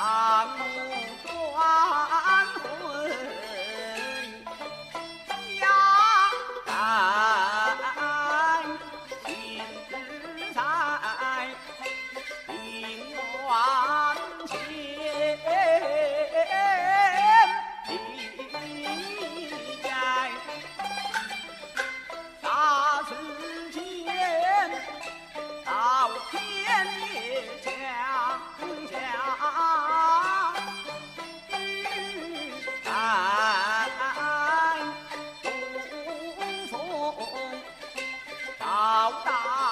啊。老大。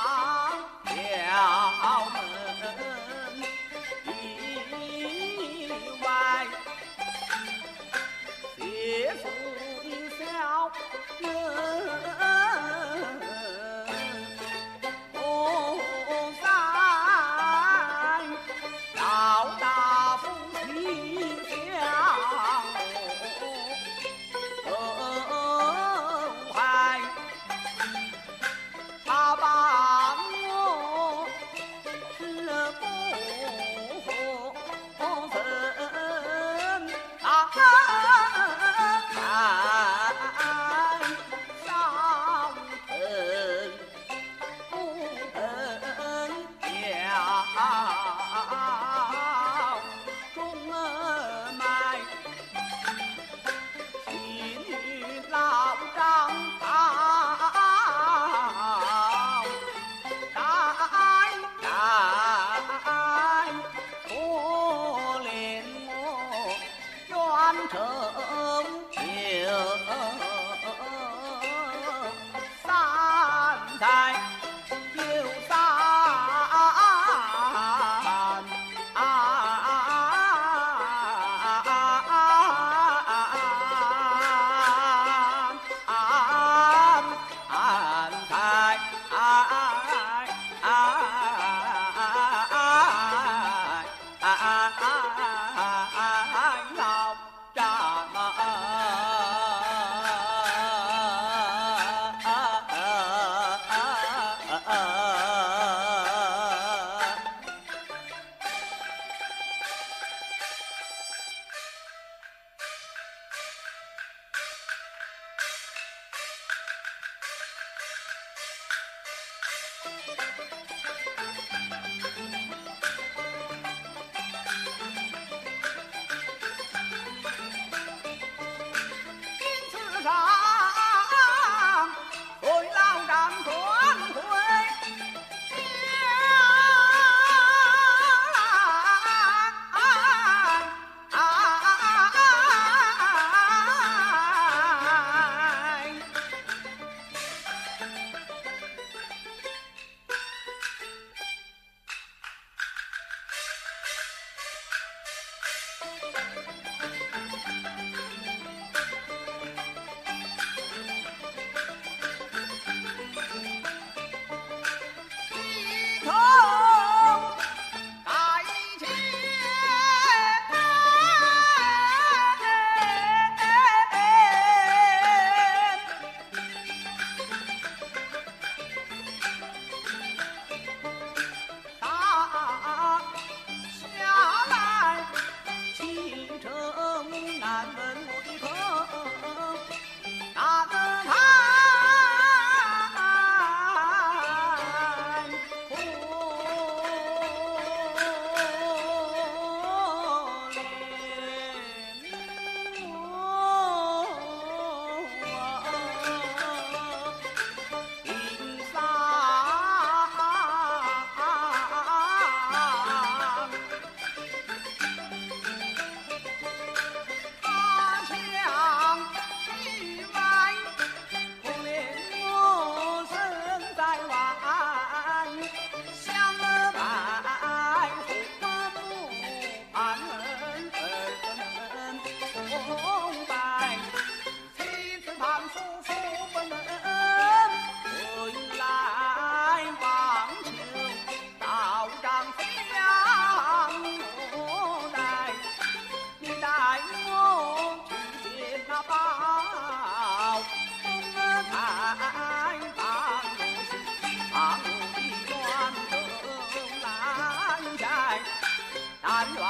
但愿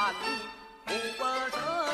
你不走开。